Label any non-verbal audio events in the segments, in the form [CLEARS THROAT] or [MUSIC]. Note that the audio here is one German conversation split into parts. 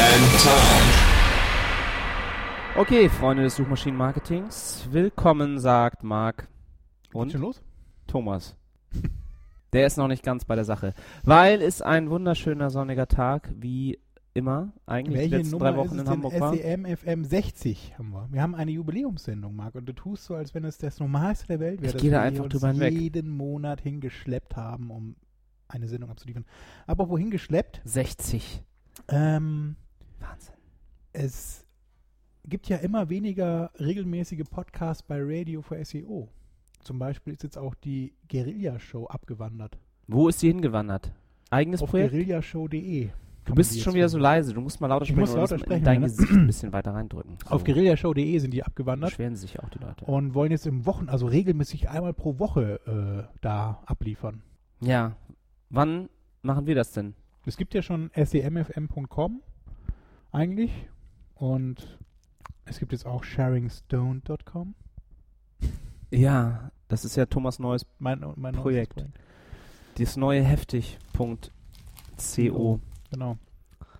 and Tom. Okay, Freunde des Suchmaschinenmarketings, willkommen, sagt Marc und schon los? Thomas. Der ist noch nicht ganz bei der Sache, weil es ein wunderschöner sonniger Tag, wie immer, eigentlich die Welche letzten Nummer drei Wochen ist es in? Hamburg war. SEM FM 60 haben wir. Wir haben eine Jubiläumssendung, Marc, und du tust so, als wenn es das Normalste der Welt wäre, Ich dass gehe da wir einfach uns drüber hinweg. jeden Monat hingeschleppt haben, um eine Sendung abzuliefern. Aber wohin geschleppt? 60. Ähm, Wahnsinn. es gibt ja immer weniger regelmäßige Podcasts bei Radio für SEO. Zum Beispiel ist jetzt auch die Guerilla-Show abgewandert. Wo ist sie hingewandert? Eigenes Auf Projekt? guerillashow.de. Du bist schon wieder so leise, du musst mal lauter Ich sprechen muss lauter sprechen, dein ne? Gesicht ein bisschen weiter reindrücken. [CLEARS THROAT] So. Auf guerillashow.de sind die abgewandert. Beschweren sich auch die Leute. und wollen jetzt im Wochen, also regelmäßig einmal pro Woche äh, da abliefern. Ja, wann machen wir das denn? Es gibt ja schon semfm.com eigentlich und es gibt jetzt auch sharingstone.com. Ja, das ist ja Thomas neues, Mein, mein neues Projekt. das neue heftig.co. Genau.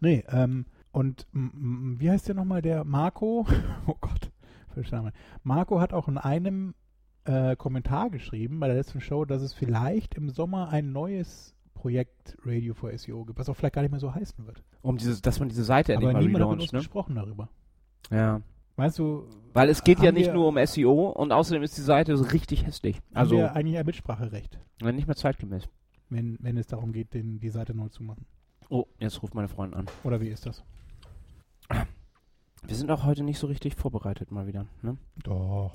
Nee, ähm, und wie heißt der nochmal, der Marco? [LAUGHS] Oh Gott, Name. Marco hat auch in einem äh, Kommentar geschrieben bei der letzten Show, dass es vielleicht im Sommer ein neues Projekt Radio for SEO gibt, was auch vielleicht gar nicht mehr so heißen wird. Um dieses, dass man diese Seite endlich Aber niemand hat mit uns relauncht, ne? gesprochen darüber. Ja. Meinst du, Weil es geht ja nicht wir- nur um SEO und außerdem ist die Seite so richtig hässlich. also haben wir eigentlich ein Mitspracherecht, wenn nicht mehr zeitgemäß. wenn, wenn es darum geht, den, die Seite neu zu machen? Oh, jetzt ruft meine Freundin an. Oder wie ist das? Wir sind auch heute nicht so richtig vorbereitet mal wieder, ne? Doch.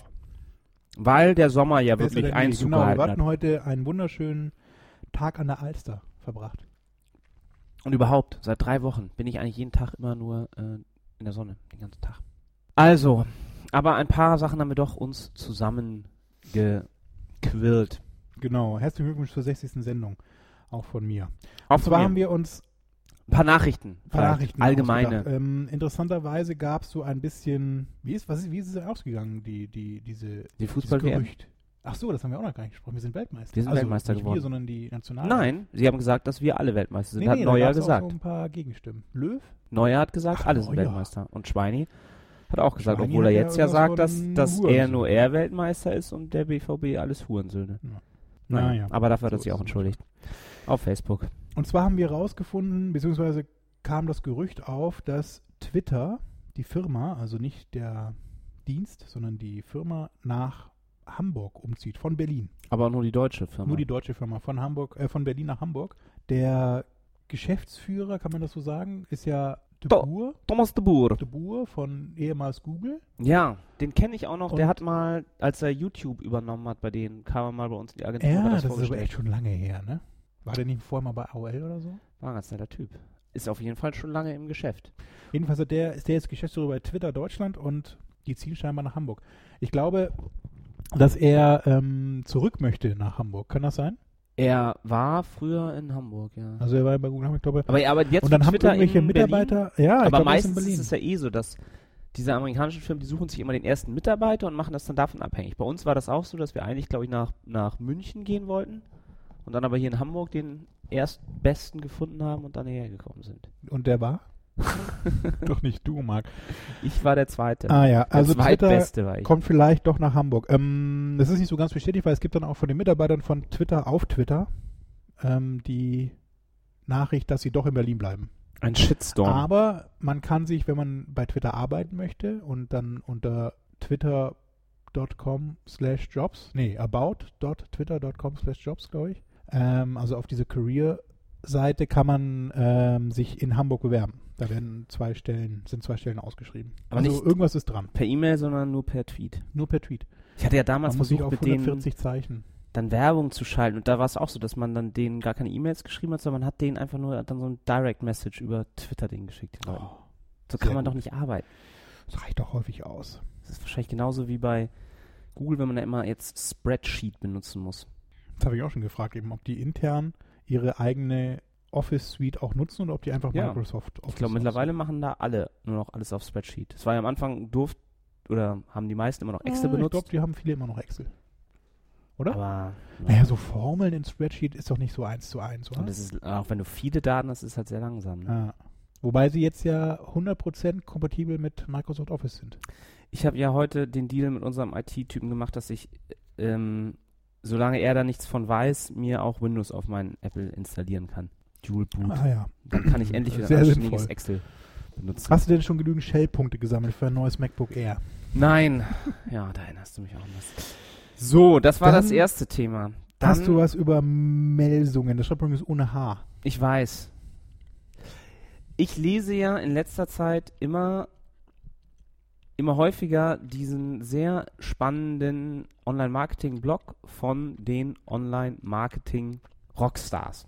Weil der Sommer ja Besser wirklich. Einzug Genau, wir gehalten hatten hat. heute einen wunderschönen Tag an der Alster verbracht. Und überhaupt, seit drei Wochen bin ich eigentlich jeden Tag immer nur äh, in der Sonne, den ganzen Tag. Also, aber ein paar Sachen haben wir doch uns zusammengequillt. Genau, herzlichen Glückwunsch zur 60. Sendung. Auch von mir. Auch Und zwar haben wir uns ein paar Nachrichten. ein paar. Nachrichten Allgemeine. Ähm, interessanterweise gab es so ein bisschen, wie ist, was ist, wie ist es ausgegangen, die, die, diese, Die. Gerücht? Ach so, das haben wir auch noch gar nicht gesprochen. Wir sind Weltmeister. Wir sind also Weltmeister nicht geworden. wir, sondern die Nationalen. Nein, sie haben gesagt, dass wir alle Weltmeister sind. nee, hat nee, Neuer gesagt. Auch so ein paar Gegenstimmen. Löw? Neuer hat gesagt, Ach, alle sind. Weltmeister. Und Schweini hat auch gesagt, Schweini obwohl er jetzt ja sagt, dass, von dass er nur er Weltmeister ist und der BVB alles Hurensöhne. Ja. Naja, Naja, aber dafür hat er so sich auch entschuldigt. Auf Facebook. Und zwar haben wir herausgefunden, beziehungsweise kam das Gerücht auf, dass Twitter, die Firma, also nicht der Dienst, sondern die Firma nach Hamburg umzieht, von Berlin. Aber nur die deutsche Firma. Nur die deutsche Firma, von Hamburg, äh, von Berlin nach Hamburg. Der Geschäftsführer, kann man das so sagen, ist ja de Boer, Thomas de Boer. de Boer von ehemals Google. Ja, den kenne ich auch noch. der Und- hat mal, als er YouTube übernommen hat bei denen, kam er mal bei uns in die Agentur. Ja, hat das ist aber echt schon lange her, ne? War der nicht vorher mal bei AOL oder so? War ein ganz netter Typ. Ist auf jeden Fall schon lange im Geschäft. Jedenfalls hat der, ist der jetzt Geschäftsführer bei Twitter Deutschland und die ziehen scheinbar nach Hamburg. Ich glaube, dass er ähm, zurück möchte nach Hamburg. Kann das sein? Er war früher in Hamburg, ja. Also er war bei Google Hamburg, glaube ich. aber er arbeitet jetzt Und dann haben Twitter irgendwelche Mitarbeiter, ja, ich Aber er ist in meistens Berlin. ist es ja eh so, dass diese amerikanischen Firmen, die suchen sich immer den ersten Mitarbeiter und machen das dann davon abhängig. Bei uns war das auch so, dass wir eigentlich, glaube ich, nach, nach München gehen wollten und dann aber hier in Hamburg den erstbesten gefunden haben und dann hierher gekommen sind. Und der war? [LAUGHS] Doch nicht du, Marc. Ich war der Zweite. Ah ja, also der Twitter Zweitbeste war ich. kommt vielleicht doch nach Hamburg. Ähm, das ist nicht so ganz bestätigt, weil es gibt dann auch von den Mitarbeitern von Twitter auf Twitter ähm, die Nachricht, dass sie doch in Berlin bleiben. Ein Shitstorm. Aber man kann sich, wenn man bei Twitter arbeiten möchte und dann unter twitter.com slash jobs, nee, about.twitter.com slash jobs, glaube ich, ähm, also auf diese Career-Seite kann man ähm, sich in Hamburg bewerben. Da werden zwei Stellen, sind zwei Stellen ausgeschrieben. Aber also nicht- irgendwas ist dran. per E-Mail, sondern nur per Tweet. Nur per Tweet. Ich hatte ja damals Man versucht auf mit denen 140 Zeichen. dann Werbung zu schalten. Und da war es auch so, dass man dann denen gar keine E-Mails geschrieben hat, sondern man hat denen einfach nur dann so ein Direct Message über Twitter denen geschickt. Oh, so kann man gut. doch nicht arbeiten. das reicht doch häufig aus. Das ist wahrscheinlich genauso wie bei Google, wenn man da immer jetzt Spreadsheet benutzen muss. Das habe ich auch schon gefragt, eben, ob die intern ihre eigene Office-Suite auch nutzen oder ob die einfach Ja. Microsoft Office Ich glaube, mittlerweile machen da alle nur noch alles auf Spreadsheet. Es war ja am Anfang durft oder haben die meisten immer noch Excel ah, Ich benutzt. glaube, die haben viele immer noch Excel. oder? Aber Naja, so Formeln in Spreadsheet ist doch nicht so eins zu eins, oder? und das ist, auch wenn du viele Daten hast, ist es halt sehr langsam. Ne? Ah. Wobei sie jetzt ja 100% kompatibel mit Microsoft Office sind. Ich habe ja heute den Deal mit unserem IT-Typen gemacht, dass ich, ähm, solange er da nichts von weiß, mir auch Windows auf meinen Apple installieren kann. Dual Boot. Ah ja. Dann kann ich endlich wieder Sehr ein anständiges. Excel benutzen. Hast du denn schon genügend Shell-Punkte gesammelt für ein neues MacBook Air? Nein. Ja, da erinnerst du mich auch an das. So, das war Dann das erste Thema. Dann, Hast du was über Melsungen? Das schreibt übrigens ohne H. Ich weiß. Ich lese ja in letzter Zeit immer, immer häufiger diesen sehr spannenden Online-Marketing-Blog von den Online-Marketing-Rockstars.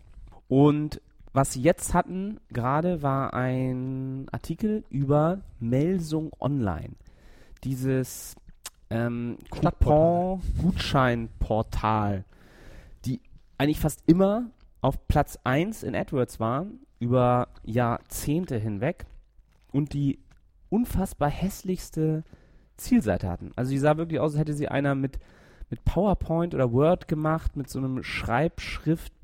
Und was sie jetzt hatten gerade war ein Artikel über Melsung Online. Dieses ähm. Coupon-Gutscheinportal, die eigentlich fast immer auf Platz 1 in AdWords waren, über Jahrzehnte hinweg und die unfassbar hässlichste Zielseite hatten. Also die sah wirklich aus, als hätte sie einer mit, mit PowerPoint oder Word gemacht, mit so einem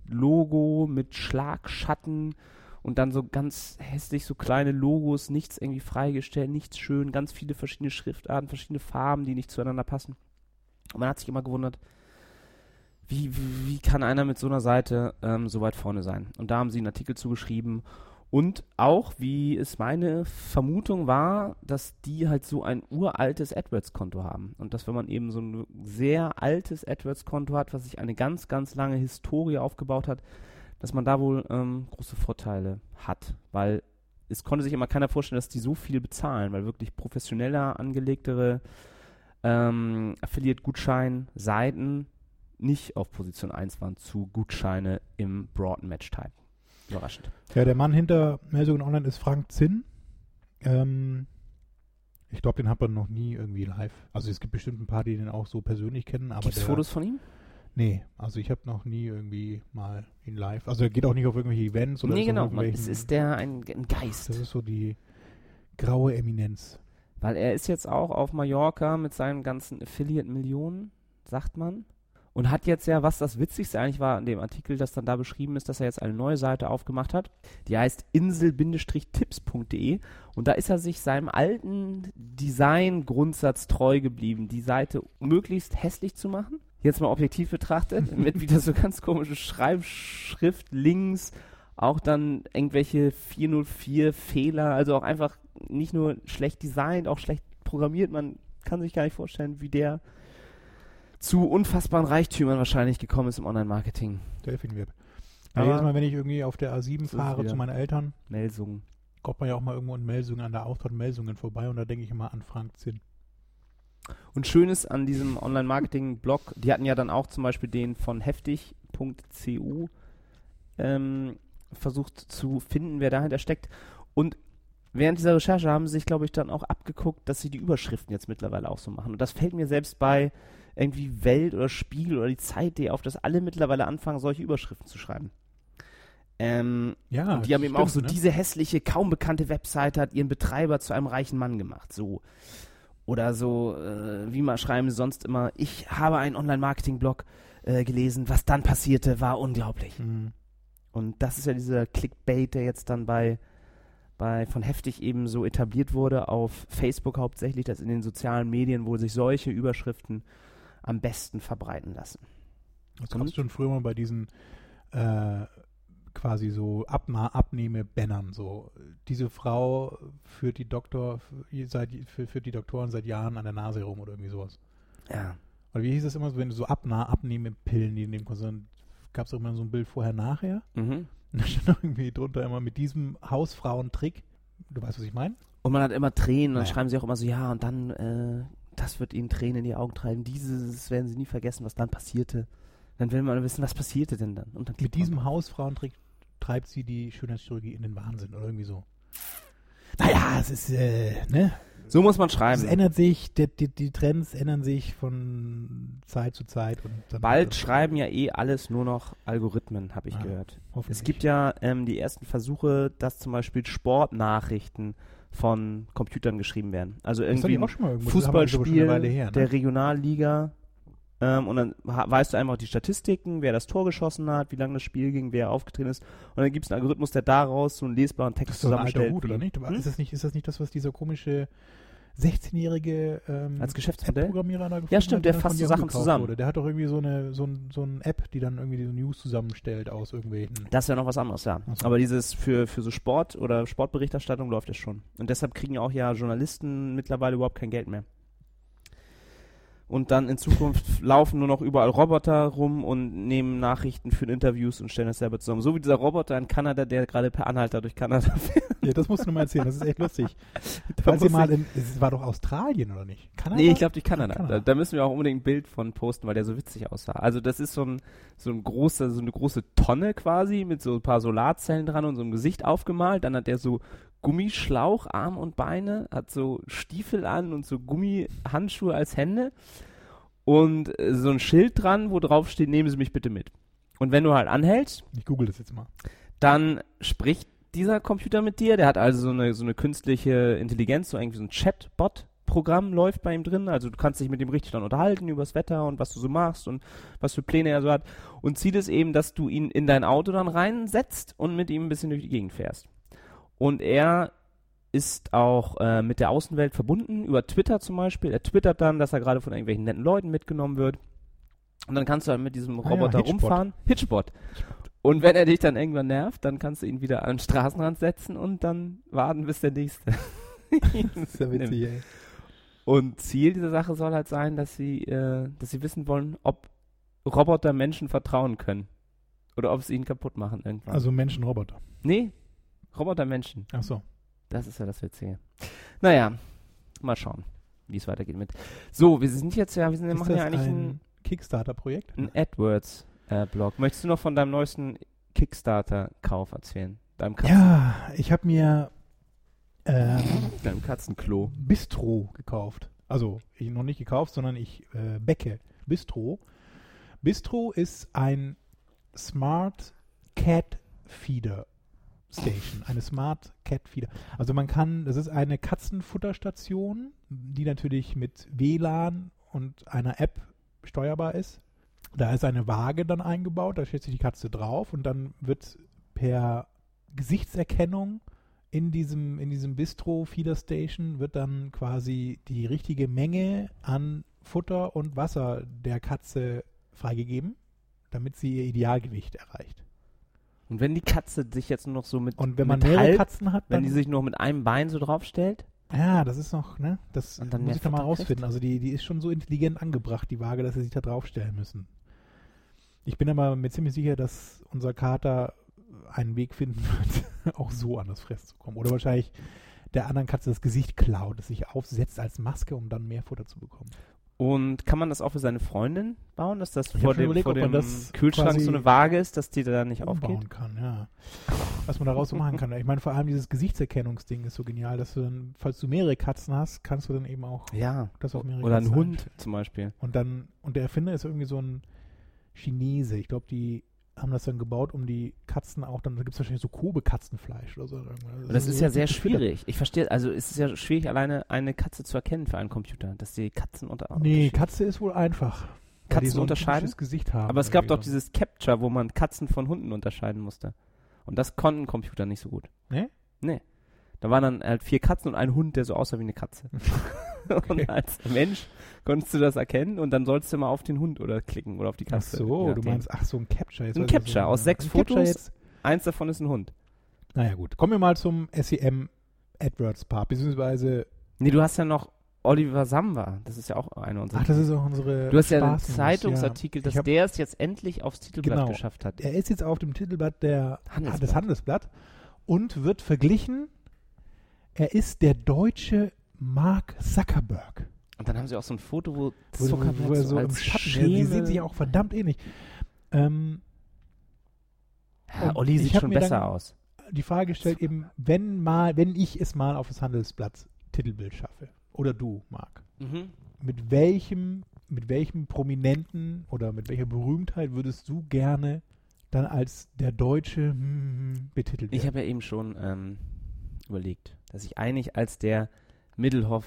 Schreibschrift-Logo, mit Schlagschatten und dann so ganz hässlich so kleine Logos, nichts irgendwie freigestellt, nichts schön, ganz viele verschiedene Schriftarten, verschiedene Farben, die nicht zueinander passen. Und man hat sich immer gewundert, wie, wie, wie kann einer mit so einer Seite ähm, so weit vorne sein? Und da haben sie einen Artikel zugeschrieben. Und auch, wie es meine Vermutung war, dass die halt so ein uraltes AdWords-Konto haben. Und dass wenn man eben so ein sehr altes AdWords-Konto hat, was sich eine ganz, ganz lange Historie aufgebaut hat, dass man da wohl ähm, große Vorteile hat. Weil es konnte sich immer keiner vorstellen, dass die so viel bezahlen, weil wirklich professioneller angelegtere ähm, Affiliate-Gutschein-Seiten nicht auf Position 1 waren zu Gutscheine im Broad Match Type. Überraschend. Ja, der Mann hinter Melsungen Online ist Frank Zinn. Ähm, ich glaube, den hat man noch nie irgendwie live. Also es gibt bestimmt ein paar, die den auch so persönlich kennen, aber Gibt es Fotos von ihm? Nee, also ich habe noch nie irgendwie mal ihn live. Also er geht auch nicht auf irgendwelche Events oder nee, ist auf genau. Man, es ist der ein, ein Geist. Das ist so die graue Eminenz. Weil er ist jetzt auch auf Mallorca mit seinen ganzen Affiliate-Millionen, sagt man. Und hat jetzt ja, was das Witzigste eigentlich war an dem Artikel, das dann da beschrieben ist, dass er jetzt eine neue Seite aufgemacht hat. Die heißt insel-tipps.de. Und da ist er sich seinem alten Design-Grundsatz treu geblieben, die Seite möglichst hässlich zu machen. Jetzt mal objektiv betrachtet, [LAUGHS] mit wieder so ganz komische Schreibschrift links, auch dann irgendwelche 404 Fehler, also auch einfach nicht nur schlecht designt, auch schlecht programmiert. Man kann sich gar nicht vorstellen, wie der zu unfassbaren Reichtümern wahrscheinlich gekommen ist im Online-Marketing. Delfinweb. Ja, jedes Mal, wenn ich irgendwie auf der A7 So ist fahre zu meinen Eltern, Melsungen. kommt man ja auch mal irgendwo in Melsungen an der Auftort Melsungen vorbei und da denke ich immer an Frank Zinn. Und schön ist an diesem Online-Marketing-Blog, die hatten ja dann auch zum Beispiel den von heftig.cu ähm, versucht zu finden, wer dahinter steckt. Und während dieser Recherche haben sie sich, glaube ich, dann auch abgeguckt, dass sie die Überschriften jetzt mittlerweile auch so machen. Und das fällt mir selbst bei irgendwie Welt oder Spiegel oder die Zeit.de auf, dass alle mittlerweile anfangen, solche Überschriften zu schreiben. Ähm, Ja, und die haben eben auch so stimmt, ne? diese hässliche, kaum bekannte Webseite hat ihren Betreiber zu einem reichen Mann gemacht. So. Oder so, äh, wie mal schreiben sie sonst immer, ich habe einen Online-Marketing-Blog äh, gelesen, was dann passierte, war unglaublich. Mhm. Und das ist ja dieser Clickbait, der jetzt dann bei, bei von Heftig eben so etabliert wurde, auf Facebook hauptsächlich, dass in den sozialen Medien, wo sich solche Überschriften am besten verbreiten lassen. Das gab es schon früher mal bei diesen äh, quasi so Abna Abnehme-Bannern. So, diese Frau führt die Doktor seit für, führt die Doktoren seit Jahren an der Nase herum oder irgendwie sowas. Ja. Oder wie hieß das immer so, wenn du so Abna Abnehme-Pillen neben dem Konsum gab es auch immer so ein Bild vorher nachher. Mhm. Und da stand [LAUGHS] irgendwie drunter immer mit diesem Hausfrauentrick. Du weißt, was ich meine? Und man hat immer Tränen, und dann Naja. schreiben sie auch immer so, ja, und dann, äh, das wird ihnen Tränen in die Augen treiben, dieses werden sie nie vergessen, was dann passierte. Dann will man wissen, was passierte denn dann? Und dann Mit diesem drauf. Hausfrauen trägt, treibt sie die Schönheitschirurgie in den Wahnsinn oder irgendwie so. Naja, es ist, äh, ne? So muss man Es schreiben. ändert sich, die, die, die Trends ändern sich von Zeit zu Zeit. Und Bald schreiben ja eh alles nur noch Algorithmen, habe ich Ah, gehört. Es gibt ja ähm, die ersten Versuche, dass zum Beispiel Sportnachrichten von Computern geschrieben werden. Also irgendwie ein Fußballspiel her, ne? der Regionalliga. Ähm, und dann weißt du einfach die Statistiken, wer das Tor geschossen hat, wie lange das Spiel ging, wer aufgetreten ist. Und dann gibt es einen Algorithmus, der daraus so einen lesbaren Text Das ist ein alter zusammenstellt. Hut, oder nicht? Hm? Ist, das nicht ist das nicht das, was dieser komische 16-jährige ähm, Als Geschäftsmodell? App-Programmierer da gefunden Ja, stimmt, hat, der fasst so Sachen zusammen. Wurde. Der hat doch irgendwie so eine, so, ein, so eine App, die dann irgendwie diese News zusammenstellt aus irgendwelchen. Das ist ja noch was anderes, ja. So. Aber dieses für, für so Sport oder Sportberichterstattung läuft es schon. Und deshalb kriegen auch ja Journalisten mittlerweile überhaupt kein Geld mehr. Und dann in Zukunft laufen nur noch überall Roboter rum und nehmen Nachrichten für Interviews und stellen das selber zusammen. So wie dieser Roboter in Kanada, der gerade per Anhalter durch Kanada [LAUGHS] fährt. Ja, das musst du mir mal erzählen, das ist echt lustig. [LAUGHS] Falls ihr mal in, es war doch Australien, oder nicht? Kanada? Nee, ich glaube durch Kanada. Kanada. Da, da müssen wir auch unbedingt ein Bild von posten, weil der so witzig aussah. Also das ist so ein, so ein großer, so eine große Tonne quasi mit so ein paar Solarzellen dran und so einem Gesicht aufgemalt. Dann hat der so Gummischlauch, Arm und Beine, hat so Stiefel an und so Gummihandschuhe als Hände und äh, so ein Schild dran, wo drauf steht, nehmen Sie mich bitte mit. Und wenn du halt anhältst, Ich google das jetzt mal. dann spricht dieser Computer mit dir. Der hat also so eine, so eine künstliche Intelligenz, so irgendwie so ein Chatbot-Programm läuft bei ihm drin. Also du kannst dich mit ihm richtig dann unterhalten über das Wetter und was du so machst und was für Pläne er so hat. Und Ziel ist eben, dass du ihn in dein Auto dann reinsetzt und mit ihm ein bisschen durch die Gegend fährst. Und er ist auch äh, mit der Außenwelt verbunden, über Twitter zum Beispiel. Er twittert dann, dass er gerade von irgendwelchen netten Leuten mitgenommen wird. Und dann kannst du dann mit diesem Ah ja, Roboter Hitchbot. rumfahren. Hitchbot. Und wenn er dich dann irgendwann nervt, dann kannst du ihn wieder an den Straßenrand setzen und dann warten, bis der nächste. [LAUGHS] Das ist ja witzig, ey. Und Ziel dieser Sache soll halt sein, dass sie, äh, dass sie wissen wollen, ob Roboter Menschen vertrauen können. Oder ob sie ihn kaputt machen irgendwann. Also Menschen-Roboter. nee, Roboter Menschen. Ach so. Das ist ja das Witzige. Naja, mal schauen, wie es weitergeht mit. So, wir sind jetzt ja, wir sind, Ist machen das ja eigentlich ein ein, Kickstarter-Projekt? ein AdWords-Blog. Möchtest du noch von deinem neuesten Kickstarter-Kauf erzählen? Deinem, Katzen, Ja, ich habe mir ähm, deinem Katzenklo. Bistro gekauft. Also ich noch nicht gekauft, sondern ich äh, bäcke Bistro. Bistro ist ein Smart Cat Feeder Station, eine Smart Cat Feeder. Also man kann, das ist eine Katzenfutterstation, die natürlich mit WLAN und einer App steuerbar ist. Da ist eine Waage dann eingebaut, da stellt sich die Katze drauf und dann wird per Gesichtserkennung in diesem, in diesem Bistro Feeder Station wird dann quasi die richtige Menge an Futter und Wasser der Katze freigegeben, damit sie ihr Idealgewicht erreicht. Und wenn die Katze sich jetzt nur noch so mit, Und wenn man mit mehrere halb, Katzen hat, wenn die sich nur mit einem Bein so draufstellt, ja, das ist noch, ne, das Und dann muss ich da mal rausfinden. Also die, die ist schon so intelligent angebracht, die Waage, dass sie sich da draufstellen müssen. Ich bin aber mir ziemlich sicher, dass unser Kater einen Weg finden [LAUGHS] wird, auch so an das Fress zu kommen. Oder wahrscheinlich der anderen Katze das Gesicht klaut, das sich aufsetzt als Maske, um dann mehr Futter zu bekommen. Und kann man das auch für seine Freundin bauen, dass das hab vor dem, überlegt, vor dem Kühlschrank so eine Waage ist, dass die da nicht aufgeht? Kann, ja. Was man daraus so machen kann. Ich meine, vor allem dieses Gesichtserkennungsding ist so genial, dass du dann, falls du mehrere Katzen hast, kannst du dann eben auch Ja. das auf mehrere Oder ein Katzen Hund einstellen. zum Beispiel. Und dann, und der Erfinder ist irgendwie so ein Chinese. Ich glaube, die haben das dann gebaut, um die Katzen auch dann, da gibt es wahrscheinlich so Kobe-Katzenfleisch oder so. Und das ist ja sehr schwierig. Ich verstehe, also es ist ja schwierig, alleine eine Katze zu erkennen für einen Computer, dass die Katzen unter Nee, Katze ist wohl einfach. Katzen so unterscheiden? haben. Aber es gab doch dieses Capture, wo man Katzen von Hunden unterscheiden musste. Und das konnten Computer nicht so gut. Nee? Nee. Da waren dann halt vier Katzen und ein Hund, der so aussah wie eine Katze. [LAUGHS] [LAUGHS] Und als Mensch konntest du das erkennen und dann sollst du mal auf den Hund oder klicken oder auf die Ach Katze. so, je du meinst, ach so, ein Capture. Jetzt Ein was Capture du aus sechs Ein Fotos. Jetzt, Eins davon ist ein Hund. naja, gut. Kommen wir mal zum SEM AdWords Part, beziehungsweise, Nee, du hast ja noch Oliver Samba. Das ist ja auch einer unserer. ach, das ist auch unsere du hast ja einen Zeitungsartikel, ja. dass der es jetzt endlich aufs Titelblatt Genau. geschafft hat. Er ist jetzt auf dem Titelblatt der, Handelsblatt. des Handelsblatt und wird verglichen. Er ist der deutsche Mark Zuckerberg. Und dann haben sie auch so ein Foto, wo Wo, Zuckerberg wo, wo er so, als im Schatten. Die sehen sich auch verdammt ähnlich. Ähm, Ja, Olli ich sieht schon besser aus. die Frage gestellt eben, wenn mal, wenn ich es mal auf das Handelsblatt Titelbild schaffe, oder du, Marc, Mhm. mit welchem, mit welchem Prominenten oder mit welcher Berühmtheit würdest du gerne dann als der Deutsche hm, betitelt Ich werden? habe ja eben schon ähm, überlegt, dass ich eigentlich als der Middelhoff,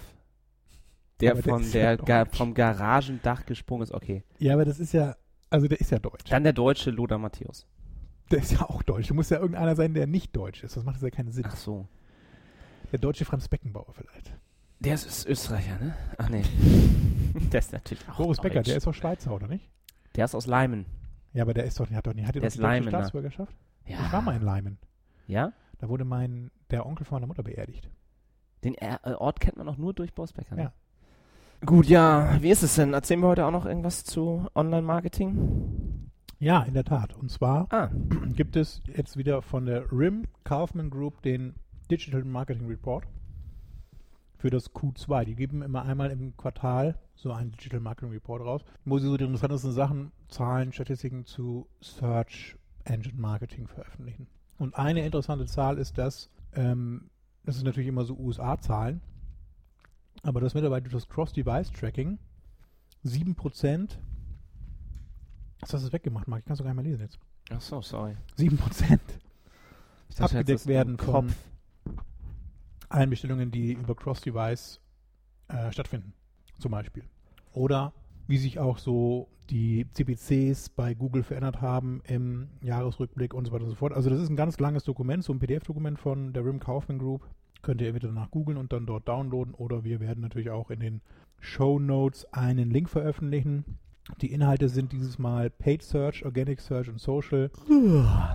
der Aber der von der ja Ga vom Garagendach gesprungen ist, okay. ja, aber das ist ja, also der ist ja deutsch. Dann der deutsche Lothar Matthäus. Der ist ja auch deutsch. Da muss ja irgendeiner sein, der nicht deutsch ist. Das macht ja keinen Sinn. Ach so. Der deutsche Franz Beckenbauer vielleicht. Der ist, ist Österreicher, ne? Ach nee. [LAUGHS] der ist natürlich auch Boris Becker, der ist doch Schweizer, oder nicht? Der ist aus Leimen. Ja, aber der ist doch, der hat doch nicht, hat der Der doch ist Leimener. Staatsbürgerschaft? Ja. Ich war mal in Leimen. Ja? Da wurde mein, der Onkel von meiner Mutter beerdigt. Den äh, Ort kennt man auch nur durch Boris Becker. Ne? Ja. Gut, ja. Wie ist es denn? Erzählen wir heute auch noch irgendwas zu Online-Marketing? Ja, in der Tat. Und zwar Ah, [CLEARS THROAT] gibt es jetzt wieder von der RIM Kaufman Group den Digital Marketing Report für das Q2. Die geben immer einmal im Quartal so einen Digital Marketing Report raus, wo sie so die interessantesten Sachen, Zahlen, Statistiken zu Search Engine Marketing veröffentlichen. Und eine interessante Zahl ist, dass, ähm, das ist natürlich immer so USA-Zahlen, aber das mittlerweile durch das Cross-Device-Tracking 7%, was hast du weggemacht, Marc? Ich kann es doch gar nicht mehr lesen jetzt. ach so, sorry. 7% Ich dachte, abgedeckt werden von allen Bestellungen, die über Cross-Device äh, stattfinden, zum Beispiel. Oder wie sich auch so die CPCs bei Google verändert haben im Jahresrückblick und so weiter und so fort. Also das ist ein ganz langes Dokument, so ein PDF-Dokument von der RIM Kaufman Group. Könnt ihr entweder nach googeln und dann dort downloaden oder wir werden natürlich auch in den Show Notes einen Link veröffentlichen. Die Inhalte sind dieses Mal Paid Search, Organic Search und Social,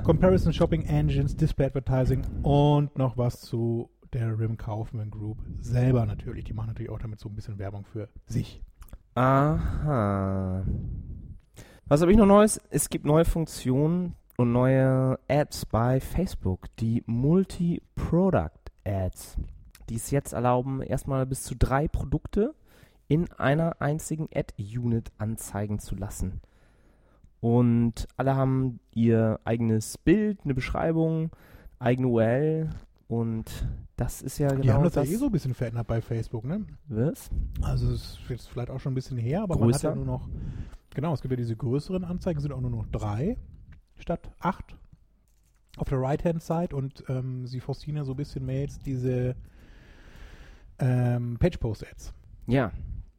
Comparison Shopping Engines, Display Advertising und noch was zu der RIM Kaufman Group selber natürlich. Die machen natürlich auch damit so ein bisschen Werbung für sich. Aha. Was habe ich noch Neues? Es gibt neue Funktionen und neue Ads bei Facebook, die Multi-Product-Ads, die es jetzt erlauben, erstmal bis zu drei Produkte in einer einzigen Ad-Unit anzeigen zu lassen. Und alle haben ihr eigenes Bild, eine Beschreibung, eigene URL und das ist ja genau die haben das, das. ja eh so ein bisschen verändert bei Facebook, ne? Was? Also es ist jetzt vielleicht auch schon ein bisschen her, aber man hat Größer? ja nur noch, genau, es gibt ja diese größeren Anzeigen, sind auch nur noch drei statt acht auf der Right-Hand-Side und ähm, sie forcieren ja so ein bisschen mehr jetzt diese ähm, Page-Post-Ads. Ja,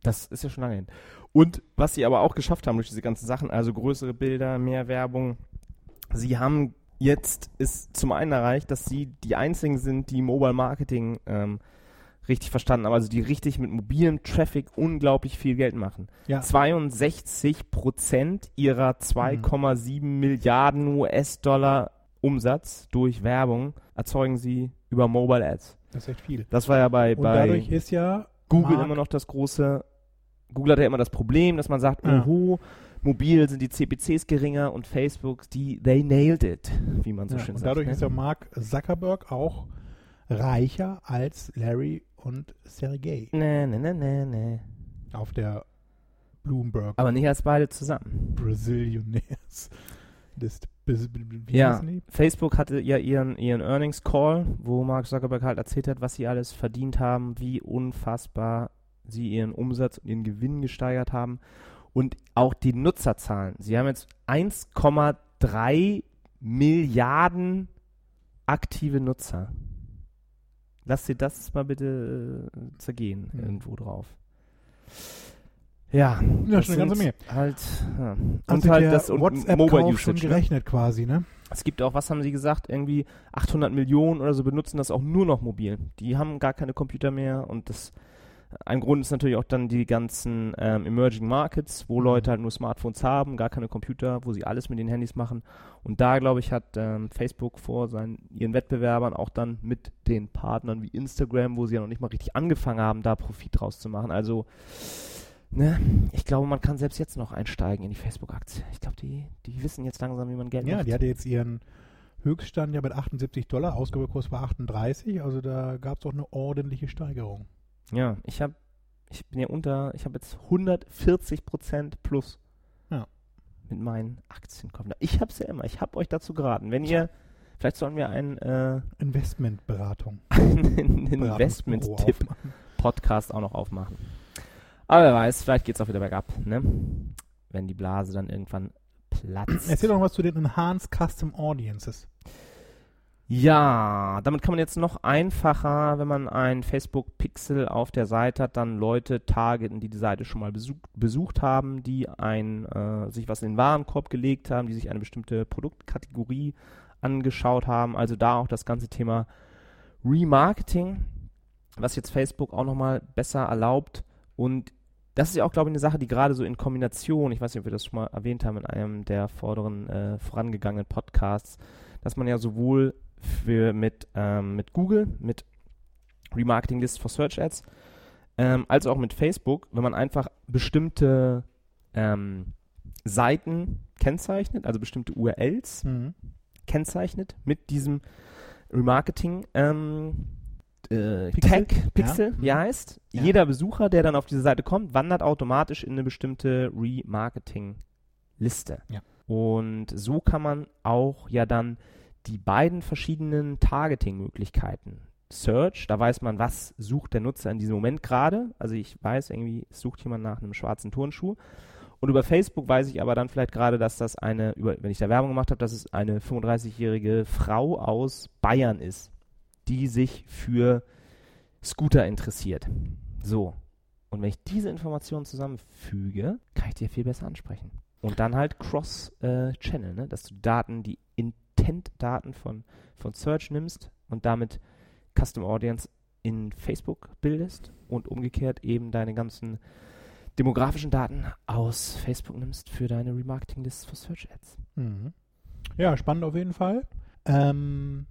das ist ja schon lange hin. Und was sie aber auch geschafft haben durch diese ganzen Sachen, also größere Bilder, mehr Werbung, sie haben jetzt ist zum einen erreicht, dass sie die einzigen sind, die Mobile Marketing ähm, richtig verstanden haben, also die richtig mit mobilem Traffic unglaublich viel Geld machen. Ja. 62 Prozent ihrer 2,7 Milliarden US-Dollar Umsatz durch Werbung erzeugen sie über Mobile Ads. Das ist echt viel. Das war ja bei, Und bei dadurch ist ja Google Mark- immer noch das große. Google hat ja immer das Problem, dass man sagt, Ja. oho, mobil sind die CPCs geringer und Facebook, die, they nailed it, wie man so Ja, schön und sagt. dadurch ne? ist ja Mark Zuckerberg auch reicher als Larry und Sergey Nee, nee, nee, nee, nee. auf der Bloomberg Aber nicht als beide zusammen. Brazillionaires. Wie Ja? Facebook hatte ja ihren, ihren Earnings Call, wo Mark Zuckerberg halt erzählt hat, was sie alles verdient haben, wie unfassbar sie ihren Umsatz und ihren Gewinn gesteigert haben und auch die Nutzerzahlen. Sie haben jetzt 1,3 Milliarden aktive Nutzer. Lass dir das mal bitte äh, zergehen Hm. irgendwo drauf. Ja, Ja, das schon eine ganze Menge. Halt, ja. Und halt das und WhatsApp-Kauf schon Mobile-Usage. Ne? gerechnet quasi, ne? Es gibt auch, was haben sie gesagt, irgendwie 800 Millionen oder so benutzen das auch nur noch mobil. Die haben gar keine Computer mehr und das ein Grund ist natürlich auch dann die ganzen ähm, Emerging Markets, wo Leute halt nur Smartphones haben, gar keine Computer, wo sie alles mit den Handys machen. Und da, glaube ich, hat ähm, Facebook vor seinen, ihren Wettbewerbern auch dann mit den Partnern wie Instagram, wo sie ja noch nicht mal richtig angefangen haben, da Profit draus zu machen. Also, ne, ich glaube, man kann selbst jetzt noch einsteigen in die Facebook-Aktie. Ich glaube, die, die wissen jetzt langsam, wie man Geld Ja, macht. die hatte jetzt ihren Höchststand ja mit 78 Dollar, Ausgabekurs war 38, also da gab es doch eine ordentliche Steigerung. Ja, ich habe, ich bin ja unter, ich habe jetzt 140 Prozent plus. Ja. mit meinen Aktien kommen. Ich hab's ja immer. Ich hab euch dazu geraten. Wenn ihr, vielleicht sollen wir einen, äh, Investmentberatung. [LAUGHS] einen Beratungsbüro Investment-Tipp aufmachen. Podcast auch noch aufmachen. Aber wer weiß, vielleicht geht's auch wieder bergab, ne? Wenn die Blase dann irgendwann platzt. Erzähl doch noch was zu den Enhanced Custom Audiences. Ja, damit kann man jetzt noch einfacher, wenn man ein Facebook-Pixel auf der Seite hat, dann Leute targeten, die die Seite schon mal besucht, besucht haben, die ein, äh, sich was in den Warenkorb gelegt haben, die sich eine bestimmte Produktkategorie angeschaut haben. Also da auch das ganze Thema Remarketing, was jetzt Facebook auch nochmal besser erlaubt. Und das ist ja auch, glaube ich, eine Sache, die gerade so in Kombination, ich weiß nicht, ob wir das schon mal erwähnt haben in einem der vorderen äh, vorangegangenen Podcasts, dass man ja sowohl für mit, ähm, mit Google, mit Remarketing List for Search Ads, ähm, als auch mit Facebook, wenn man einfach bestimmte ähm, Seiten kennzeichnet, also bestimmte URLs Mhm. kennzeichnet mit diesem Remarketing ähm, äh, Pixel? Tag Pixel, Ja. wie er heißt. Ja. Jeder Besucher, der dann auf diese Seite kommt, wandert automatisch in eine bestimmte Remarketing-Liste. Ja. Und so kann man auch ja dann die beiden verschiedenen Targeting-Möglichkeiten. Search, da weiß man, was sucht der Nutzer in diesem Moment gerade. Also ich weiß irgendwie, es sucht jemand nach einem schwarzen Turnschuh. Und über Facebook weiß ich aber dann vielleicht gerade, dass das eine, über, wenn ich da Werbung gemacht habe, dass es eine 35-jährige Frau aus Bayern ist, die sich für Scooter interessiert. So. Und wenn ich diese Informationen zusammenfüge, kann ich ja viel besser ansprechen. Und dann halt Cross-Channel, ne? dass du Daten, die Intent-Daten von, von Search nimmst und damit Custom Audience in Facebook bildest und umgekehrt eben deine ganzen demografischen Daten aus Facebook nimmst für deine Remarketing-List für Search Ads. Mhm. Ja, spannend auf jeden Fall. Ähm,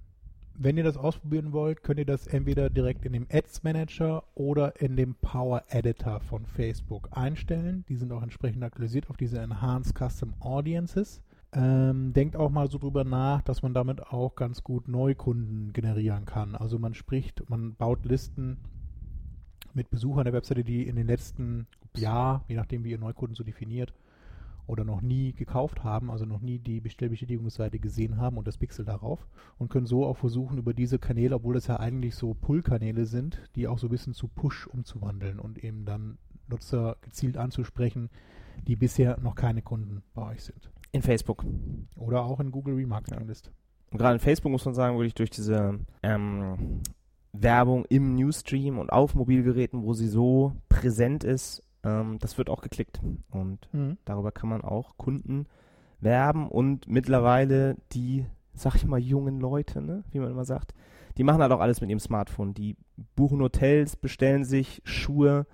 wenn ihr das ausprobieren wollt, könnt ihr das entweder direkt in dem Ads Manager oder in dem Power Editor von Facebook einstellen. Die sind auch entsprechend aktualisiert auf diese Enhanced Custom Audiences. Ähm, denkt auch mal so drüber nach, dass man damit auch ganz gut Neukunden generieren kann. Also man spricht, man baut Listen mit Besuchern der Webseite, die in den letzten Jahr, je nachdem wie ihr Neukunden so definiert, oder noch nie gekauft haben, also noch nie die Bestellbestätigungsseite gesehen haben und das Pixel darauf und können so auch versuchen, über diese Kanäle, obwohl das ja eigentlich so Pull-Kanäle sind, die auch so ein bisschen zu Push umzuwandeln und eben dann Nutzer gezielt anzusprechen, die bisher noch keine Kunden bei euch sind. In Facebook. Oder auch in Google Remarketing List. Und gerade in Facebook muss man sagen, wirklich durch diese ähm, Werbung im Newsstream und auf Mobilgeräten, wo sie so präsent ist, ähm, das wird auch geklickt. Und darüber kann man auch Kunden werben und mittlerweile die, sag ich mal, jungen Leute, ne, wie man immer sagt, die machen halt auch alles mit ihrem Smartphone. Die buchen Hotels, bestellen sich Schuhe.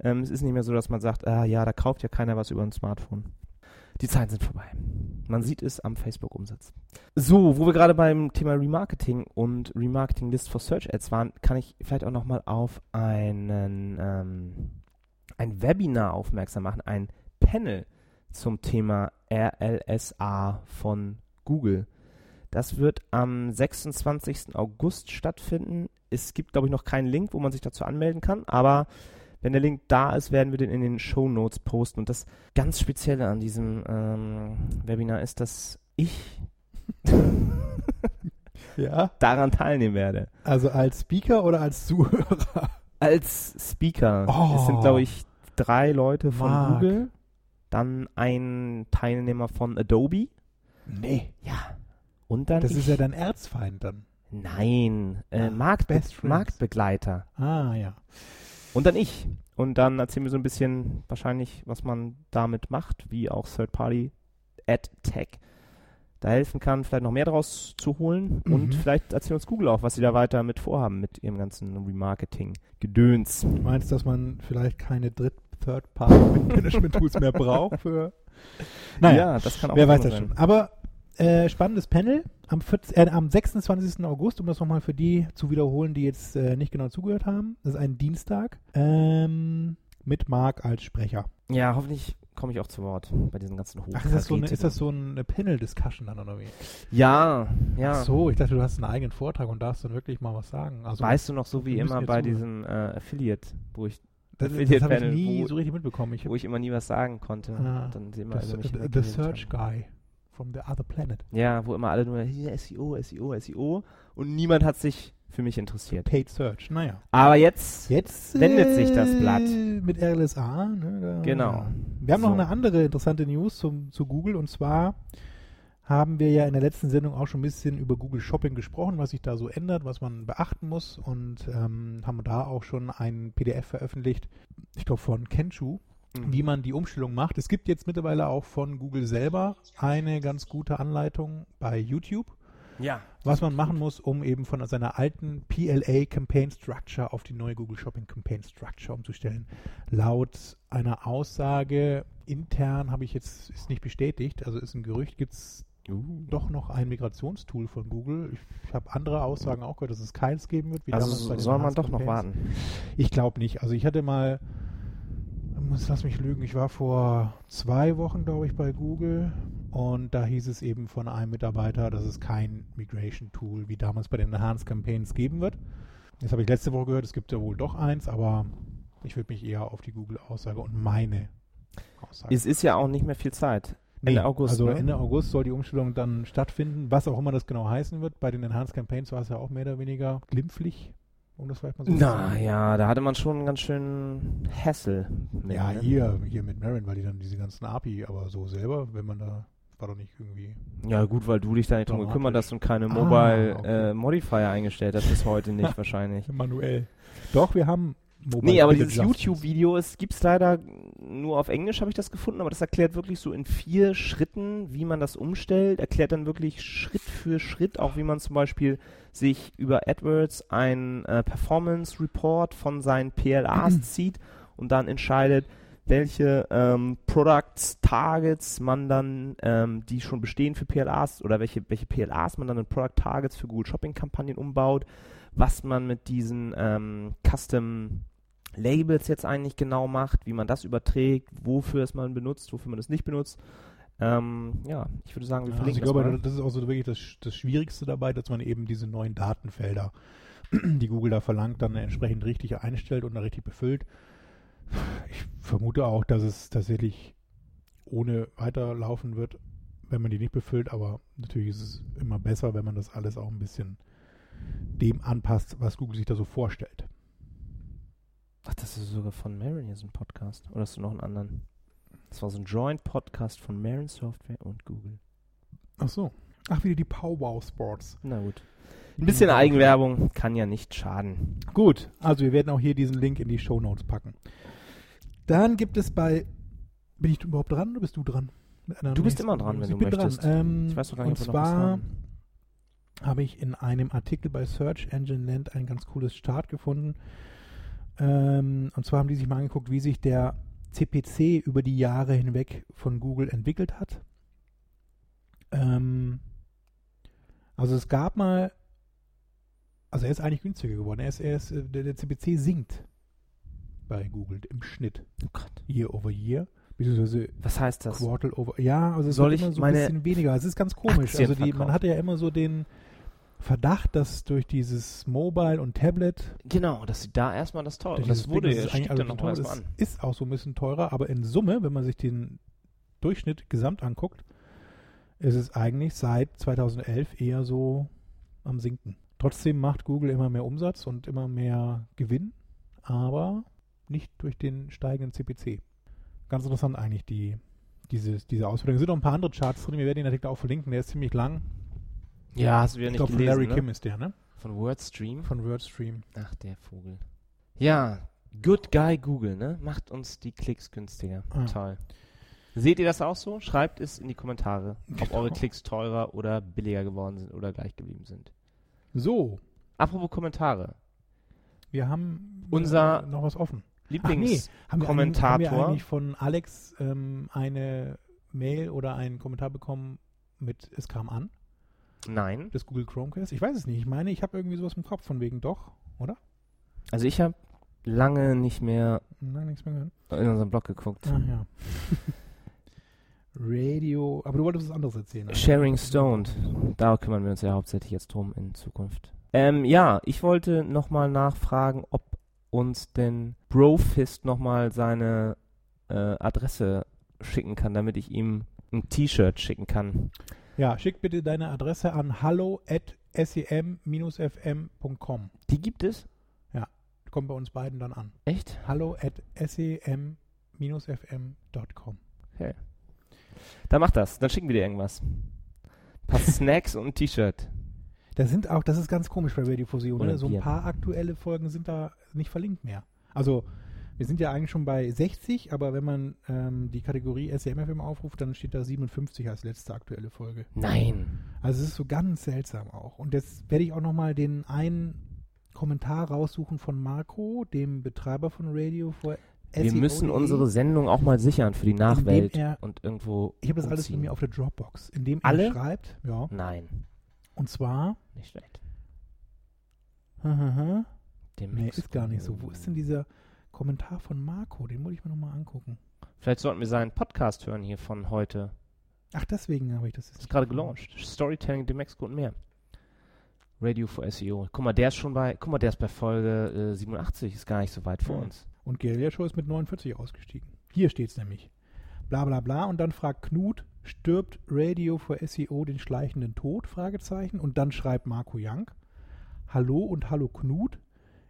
Ähm, es ist nicht mehr so, dass man sagt, ah ja, da kauft ja keiner was über ein Smartphone. Die Zeiten sind vorbei. Man sieht es am Facebook-Umsatz. So, wo wir gerade beim Thema Remarketing und Remarketing List for Search Ads waren, kann ich vielleicht auch nochmal auf einen, ähm, ein Webinar aufmerksam machen, ein Panel zum Thema RLSA von Google. Das wird am 26. August stattfinden. Es gibt, glaube ich, noch keinen Link, wo man sich dazu anmelden kann, aber wenn der Link da ist, werden wir den in den Show Notes posten. Und das ganz Spezielle an diesem ähm, Webinar ist, dass ich [LAUGHS] Ja, daran teilnehmen werde. also als Speaker oder als Zuhörer? Als Speaker. Oh. Es sind, glaube ich, drei Leute von Marc. Google, dann ein Teilnehmer von Adobe. Nee, Ja. Und dann das ich. ist ja dein Erzfeind dann. Nein, äh, Ah, Marktbe. Marktbegleiter. Ah, ja. Und dann ich. Und dann erzählen wir so ein bisschen wahrscheinlich, was man damit macht, wie auch Third-Party Ad Tech da helfen kann, vielleicht noch mehr daraus zu holen. Mhm. Und vielleicht erzählt uns Google auch, was sie da weiter mit vorhaben mit ihrem ganzen Remarketing-Gedöns. Du meinst, dass man vielleicht keine Dritt- Third-Party-Management-Tools mehr braucht für. [LAUGHS] Naja, ja, das kann auch wer weiß das sein. schon. Aber äh, spannendes Panel am, 14, äh, am 26. August, um das nochmal für die zu wiederholen, die jetzt äh, nicht genau zugehört haben. Das ist ein Dienstag ähm, mit Marc als Sprecher. Ja, hoffentlich komme ich auch zu Wort bei diesen ganzen hohen Ach, ist das so eine, ist das so eine Panel-Discussion dann oder wie? Ja, ja. Ach so, ich dachte, du hast einen eigenen Vortrag und darfst dann wirklich mal was sagen. Also, Weißt du noch, so wie immer bei diesem äh, Affiliate, wo ich Das, das habe ich nie wo- so richtig mitbekommen. Ich Wo ich immer nie was sagen konnte. Ah, dann sehen wir the, the, Search. Guy from the other planet. Ja, wo immer alle nur SEO, SEO, SEO und niemand hat sich für mich interessiert. Paid Search, naja. Aber jetzt, Jetzt Wendet sich das äh, Blatt. Mit RLSA. Ne, da, Genau. ja. Wir haben noch So. eine andere interessante News zum, zu Google und zwar haben wir ja in der letzten Sendung auch schon ein bisschen über Google Shopping gesprochen, was sich da so ändert, was man beachten muss und ähm, haben da auch schon ein PDF veröffentlicht, ich glaube von Kenshu, Mhm. wie man die Umstellung macht. Es gibt jetzt mittlerweile auch von Google selber eine ganz gute Anleitung bei YouTube ja, was man machen muss, um eben von seiner alten PLA Campaign Structure auf die neue Google Shopping Campaign Structure umzustellen. Laut einer Aussage intern habe ich jetzt, ist nicht bestätigt, also ist ein Gerücht, gibt es Uh. doch noch ein Migrationstool von Google. Ich, habe andere Aussagen auch gehört, dass es keins geben wird. wie also soll man doch noch warten. Ich glaube nicht. Also ich hatte mal, muss lass mich lügen, ich war vor zwei Wochen, glaube ich, bei Google und da hieß es eben von einem Mitarbeiter, dass es kein Migration-Tool wie damals bei den Enhanced Campaigns geben wird. Das habe ich letzte Woche gehört, es gibt ja wohl doch eins, aber ich würde mich eher auf die Google-Aussage und meine Aussage. Es ist ja auch nicht mehr viel Zeit. Nee, Ende August. Also ne? Ende August soll die Umstellung dann stattfinden, was auch immer das genau heißen wird. Bei den Enhanced Campaigns war es ja auch mehr oder weniger glimpflich, um das vielleicht mal so. Naja, da hatte man schon einen ganz schön Hassel. Ja, ne? hier, hier mit Marin, weil die dann diese ganzen API, aber so selber, wenn man da, war doch nicht irgendwie. Ja, gut, weil du dich da nicht drum gekümmert hast und keine Ah, Mobile okay. äh, Modifier eingestellt hast, bis heute nicht [LAUGHS] wahrscheinlich. Manuell. Doch, wir haben Mobile Nee, aber dieses. YouTube-Video gibt es leider nur auf Englisch, habe ich das gefunden, aber das erklärt wirklich so in vier Schritten, wie man das umstellt, erklärt dann wirklich Schritt für Schritt, auch wie man zum Beispiel sich über AdWords ein äh, Performance Report von seinen PLAs [CLEARS THROAT] zieht und dann entscheidet, welche ähm, Products, Targets man dann, ähm, die schon bestehen für PLAs oder welche, welche PLAs man dann in Product Targets für Google Shopping Kampagnen umbaut, was man mit diesen ähm, Custom Labels jetzt eigentlich genau macht, wie man das überträgt, wofür es man benutzt, wofür man es nicht benutzt. Ähm, ja, ich würde sagen, wir Ja, also ich verlinken glaube, das das ist auch so wirklich das, das Schwierigste dabei, dass man eben diese neuen Datenfelder, [CLEARS THROAT] die Google da verlangt, dann entsprechend richtig einstellt und dann richtig befüllt. Ich vermute auch, dass es tatsächlich ohne weiterlaufen wird, wenn man die nicht befüllt, aber natürlich ist es immer besser, wenn man das alles auch ein bisschen dem anpasst, was Google sich da so vorstellt. Ach, das ist sogar von hier so ein Podcast. Oder hast du noch einen anderen? Das war so ein Joint-Podcast von Marin Software und Google. Ach so. Ach, wieder die Powwow Sports. Na gut. Ein bisschen Eigenwerbung kann ja nicht schaden. Gut, also wir werden auch hier diesen Link in die Show Notes packen. Dann gibt es bei. Bin ich überhaupt dran oder bist du dran? Du bist immer dran, wenn ich du bin möchtest. Dran. Ähm, Ich weiß doch gar nicht, und zwar habe ich in einem Artikel bei Search Engine Land ein ganz cooles Start gefunden. Ähm, und zwar haben die sich mal angeguckt, wie sich der CPC über die Jahre hinweg von Google entwickelt hat. Ähm, also es gab mal, also er ist eigentlich günstiger geworden. Er ist, er ist, äh, der, der CPC sinkt bei Google im Schnitt Oh Gott. year over year, beziehungsweise Was heißt das? Quartal over. Ja, also es Soll ich immer so ein bisschen weniger. Es ist ganz komisch. Aktien Also die, man hatte ja immer so den Verdacht, dass durch dieses Mobile und Tablet Genau, dass sie da erstmal das teuer. Das wurde Ding, das ist noch teuer. an. ist auch so ein bisschen teurer, aber in Summe, wenn man sich den Durchschnitt gesamt anguckt, ist es eigentlich seit 2011 eher so am Sinken. Trotzdem macht Google immer mehr Umsatz und immer mehr Gewinn, aber nicht durch den steigenden CPC. Ganz interessant eigentlich, die, diese, diese Auswertung. Es sind noch ein paar andere Charts drin, wir werden den Artikel auch verlinken, der ist ziemlich lang. Ja, hast du wieder Ich nicht glaube, von gelesen, Larry ne? Kim ist der, ne? Von Wordstream. Von WordStream. Ach, der Vogel. Ja, Good Guy Google, ne? Macht uns die Klicks günstiger. Ah. Toll. Seht ihr das auch so? Schreibt es in die Kommentare, ob Genau. eure Klicks teurer oder billiger geworden sind oder gleich geblieben sind. So, Apropos Kommentare. wir haben Unser äh, noch was offen. Lieblings Haben wir, Kommentator. eigentlich, haben wir eigentlich von Alex ähm, eine Mail oder einen Kommentar bekommen mit Es kam an, Nein. des Google Chromecast? Ich weiß es nicht. Ich meine, ich habe irgendwie sowas im Kopf von wegen doch, oder? Also ich habe lange nicht mehr Nein, nichts mehr gehört. in unseren Blog geguckt. Ah, ja. [LAUGHS] Radio, aber du wolltest was anderes erzählen. also. Sharing Stoned. Da kümmern wir uns ja hauptsächlich jetzt drum in Zukunft. Ähm, ja, ich wollte nochmal nachfragen, ob uns denn Brofist nochmal seine äh, Adresse schicken kann, damit ich ihm ein T-Shirt schicken kann. Ja, schick bitte deine Adresse an hallo at sem-fm.com. Die gibt es? Kommt bei uns beiden dann an. Echt? hallo at sem-fm.com. Dann mach das. Dann schicken wir dir irgendwas. Ein paar [LAUGHS] Snacks und ein T-Shirt. Da sind auch, das ist ganz komisch bei Radio Fusion, Oder ne? so ein paar aktuelle Folgen sind da nicht verlinkt mehr. Also wir sind ja eigentlich schon bei 60, aber wenn man ähm, die Kategorie SEMFM aufruft, dann steht da 57 als letzte aktuelle Folge. Nein. Also es ist so ganz seltsam auch. Und jetzt werde ich auch nochmal den einen Kommentar raussuchen von Marco, dem Betreiber von Radio for Wir SEO.de. müssen unsere Sendung auch mal sichern für die Nachwelt er- und irgendwo. Ich habe das alles bei umziehen. mir auf der Dropbox, in dem Alle? er schreibt, ja, Nein, und zwar, nicht schlecht. hahaha, Dem nee, ist gar nicht so. Wo ist denn dieser Kommentar von Marco? Den muss ich mir nochmal angucken. Vielleicht sollten wir seinen Podcast hören hier von heute. Ach, deswegen habe ich das jetzt Ist gerade gelauncht. Storytelling, dem Mexiko und mehr. Radio for SEO. Guck mal, der ist schon bei, guck mal, der ist bei Folge äh, 87, ist gar nicht so weit vor Ja. uns. Und Guerilla Show ist mit 49 ausgestiegen. Hier steht es nämlich. Bla bla bla. Und dann fragt Knut, stirbt Radio for SEO den schleichenden Tod? Fragezeichen. Und dann schreibt Marco Young. Hallo und hallo Knut.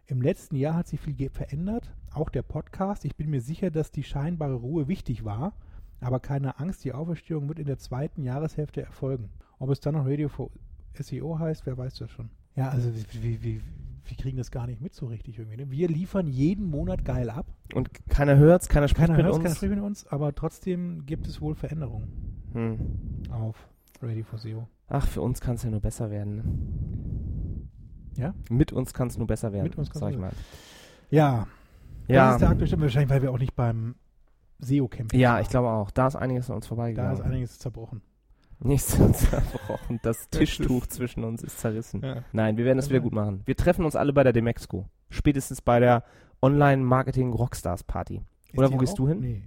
Im letzten Jahr hat sich viel verändert. Auch der Podcast. Ich bin mir sicher, dass die scheinbare Ruhe wichtig war. Aber keine Angst, die Auferstehung wird in der zweiten Jahreshälfte erfolgen. Ob es dann noch Radio for SEO heißt, wer weiß das schon. Ja, also wir, wir, wir, kriegen das gar nicht mit so richtig irgendwie. Ne? Wir liefern jeden Monat geil ab. Und keiner hört's, keiner spricht Keiner mit hört es, uns. keiner spricht mit uns, aber trotzdem gibt es wohl Veränderungen Hm. auf Radio for SEO. Ach, für uns kann es ja nur besser werden. Ne? Ja? Mit uns kann es nur besser werden, Mit uns sag ich mal. Ja, das Ja, ist der aktuelle. Wahrscheinlich, weil wir auch nicht beim SEO-Camping ja, waren. ich glaube auch. Da ist einiges an uns Da vorbeigegangen. ist einiges zerbrochen. Nichts zerbrochen. Das [LAUGHS] Tischtuch zwischen uns ist zerrissen. Ja. Nein, wir werden es wieder gut machen. Wir treffen uns alle bei der Demexco. Spätestens bei der Online-Marketing-Rockstars-Party. Oder wo gehst auch? du hin? Nee.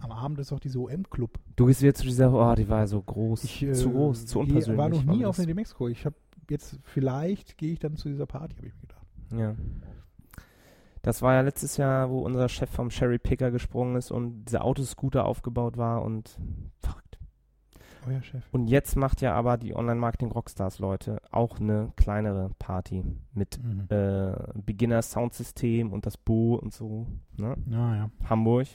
Am Abend ist auch diese OM-Club. Du gehst wieder zu dieser, oh, die war so groß. Ich äh, zu groß, zu unpersönlich. war noch nie auf das. eine Demexco. Ich habe jetzt, vielleicht gehe ich dann zu dieser Party, habe ich mir gedacht. Ja. Das war ja letztes Jahr, wo unser Chef vom Sherry Picker gesprungen ist und dieser Autoscooter aufgebaut war und verrückt. Euer Chef. Und jetzt macht ja aber die Online-Marketing-Rockstars-Leute auch eine kleinere Party mit Mhm. äh, Beginner-Soundsystem und das Bo und so. Ne? Naja. Hamburg.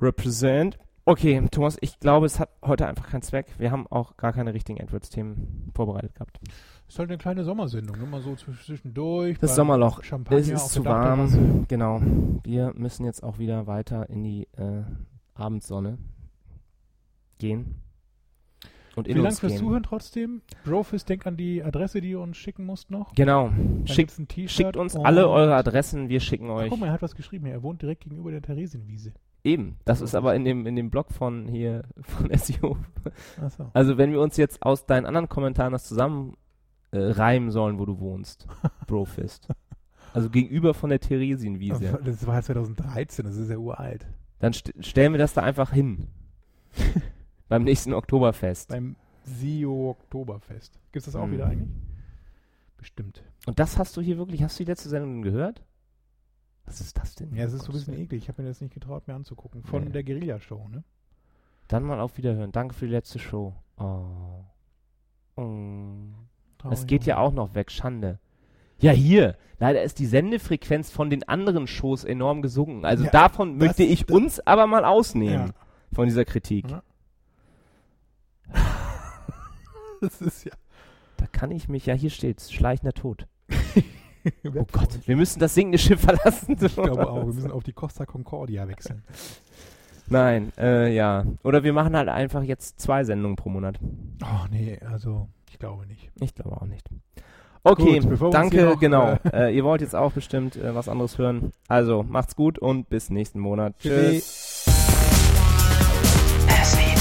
Represent. Okay, Thomas, ich glaube, es hat heute einfach keinen Zweck. Wir haben auch gar keine richtigen AdWords-Themen vorbereitet gehabt. Ist halt eine kleine Sommersendung, immer so zwisch- zwischendurch. Das Sommerloch. Champagner es ist zu warm. Genau. Wir müssen jetzt auch wieder weiter in die äh, Abendsonne gehen. Und Vielen Dank fürs gehen. Zuhören trotzdem. Brofist, denk an die Adresse, die ihr uns schicken musst noch. Genau. Dann Schickt, uns alle eure Adressen, wir schicken Ach, euch. guck mal, er hat was geschrieben. Er wohnt direkt gegenüber der Theresienwiese. Eben. Das ist aber in dem, in dem Blog von hier, [LAUGHS] von SEO. Achso. Also wenn wir uns jetzt aus deinen anderen Kommentaren das zusammen äh, reimen sollen, wo du wohnst. [LAUGHS] Brofist. Also gegenüber von der Theresienwiese. [LAUGHS] Das war 2013, das ist ja uralt. Dann st stellen wir das da einfach hin. Beim nächsten Oktoberfest. Beim SEO Oktoberfest. Gibt's das auch Hm. wieder eigentlich? Bestimmt. Und das hast du hier wirklich, hast du die letzte Sendung gehört? Was ist das denn? Ja, es ist so ein bisschen eklig. Ich habe mir das nicht getraut, mir anzugucken. Von Nee. der Guerilla-Show, ne? Dann mal auf Wiederhören. Danke für die letzte Show. Oh. Mm. Es geht ja auch noch weg, Schande. Ja, hier. Leider ist die Sendefrequenz von den anderen Shows enorm gesunken. Also Ja, davon möchte ich uns aber mal ausnehmen. Ja. Von dieser Kritik. Ja. [LAUGHS] Das ist ja. Da kann ich mich, ja, hier steht's. Schleichender Tod. [LAUGHS] Oh Gott, wir müssen das sinkende Schiff verlassen. Ich glaube auch. Wir müssen auf die Costa Concordia wechseln. Nein, äh, ja. Oder wir machen halt einfach jetzt zwei Sendungen pro Monat. Oh, nee, also, ich glaube nicht. Ich glaube auch nicht. Okay, Gut, danke, noch, genau. äh, [LAUGHS] Äh, ihr wollt jetzt auch bestimmt äh, was anderes hören. Also, macht's gut und bis nächsten Monat. Tschüss. Tschüssi. SEM.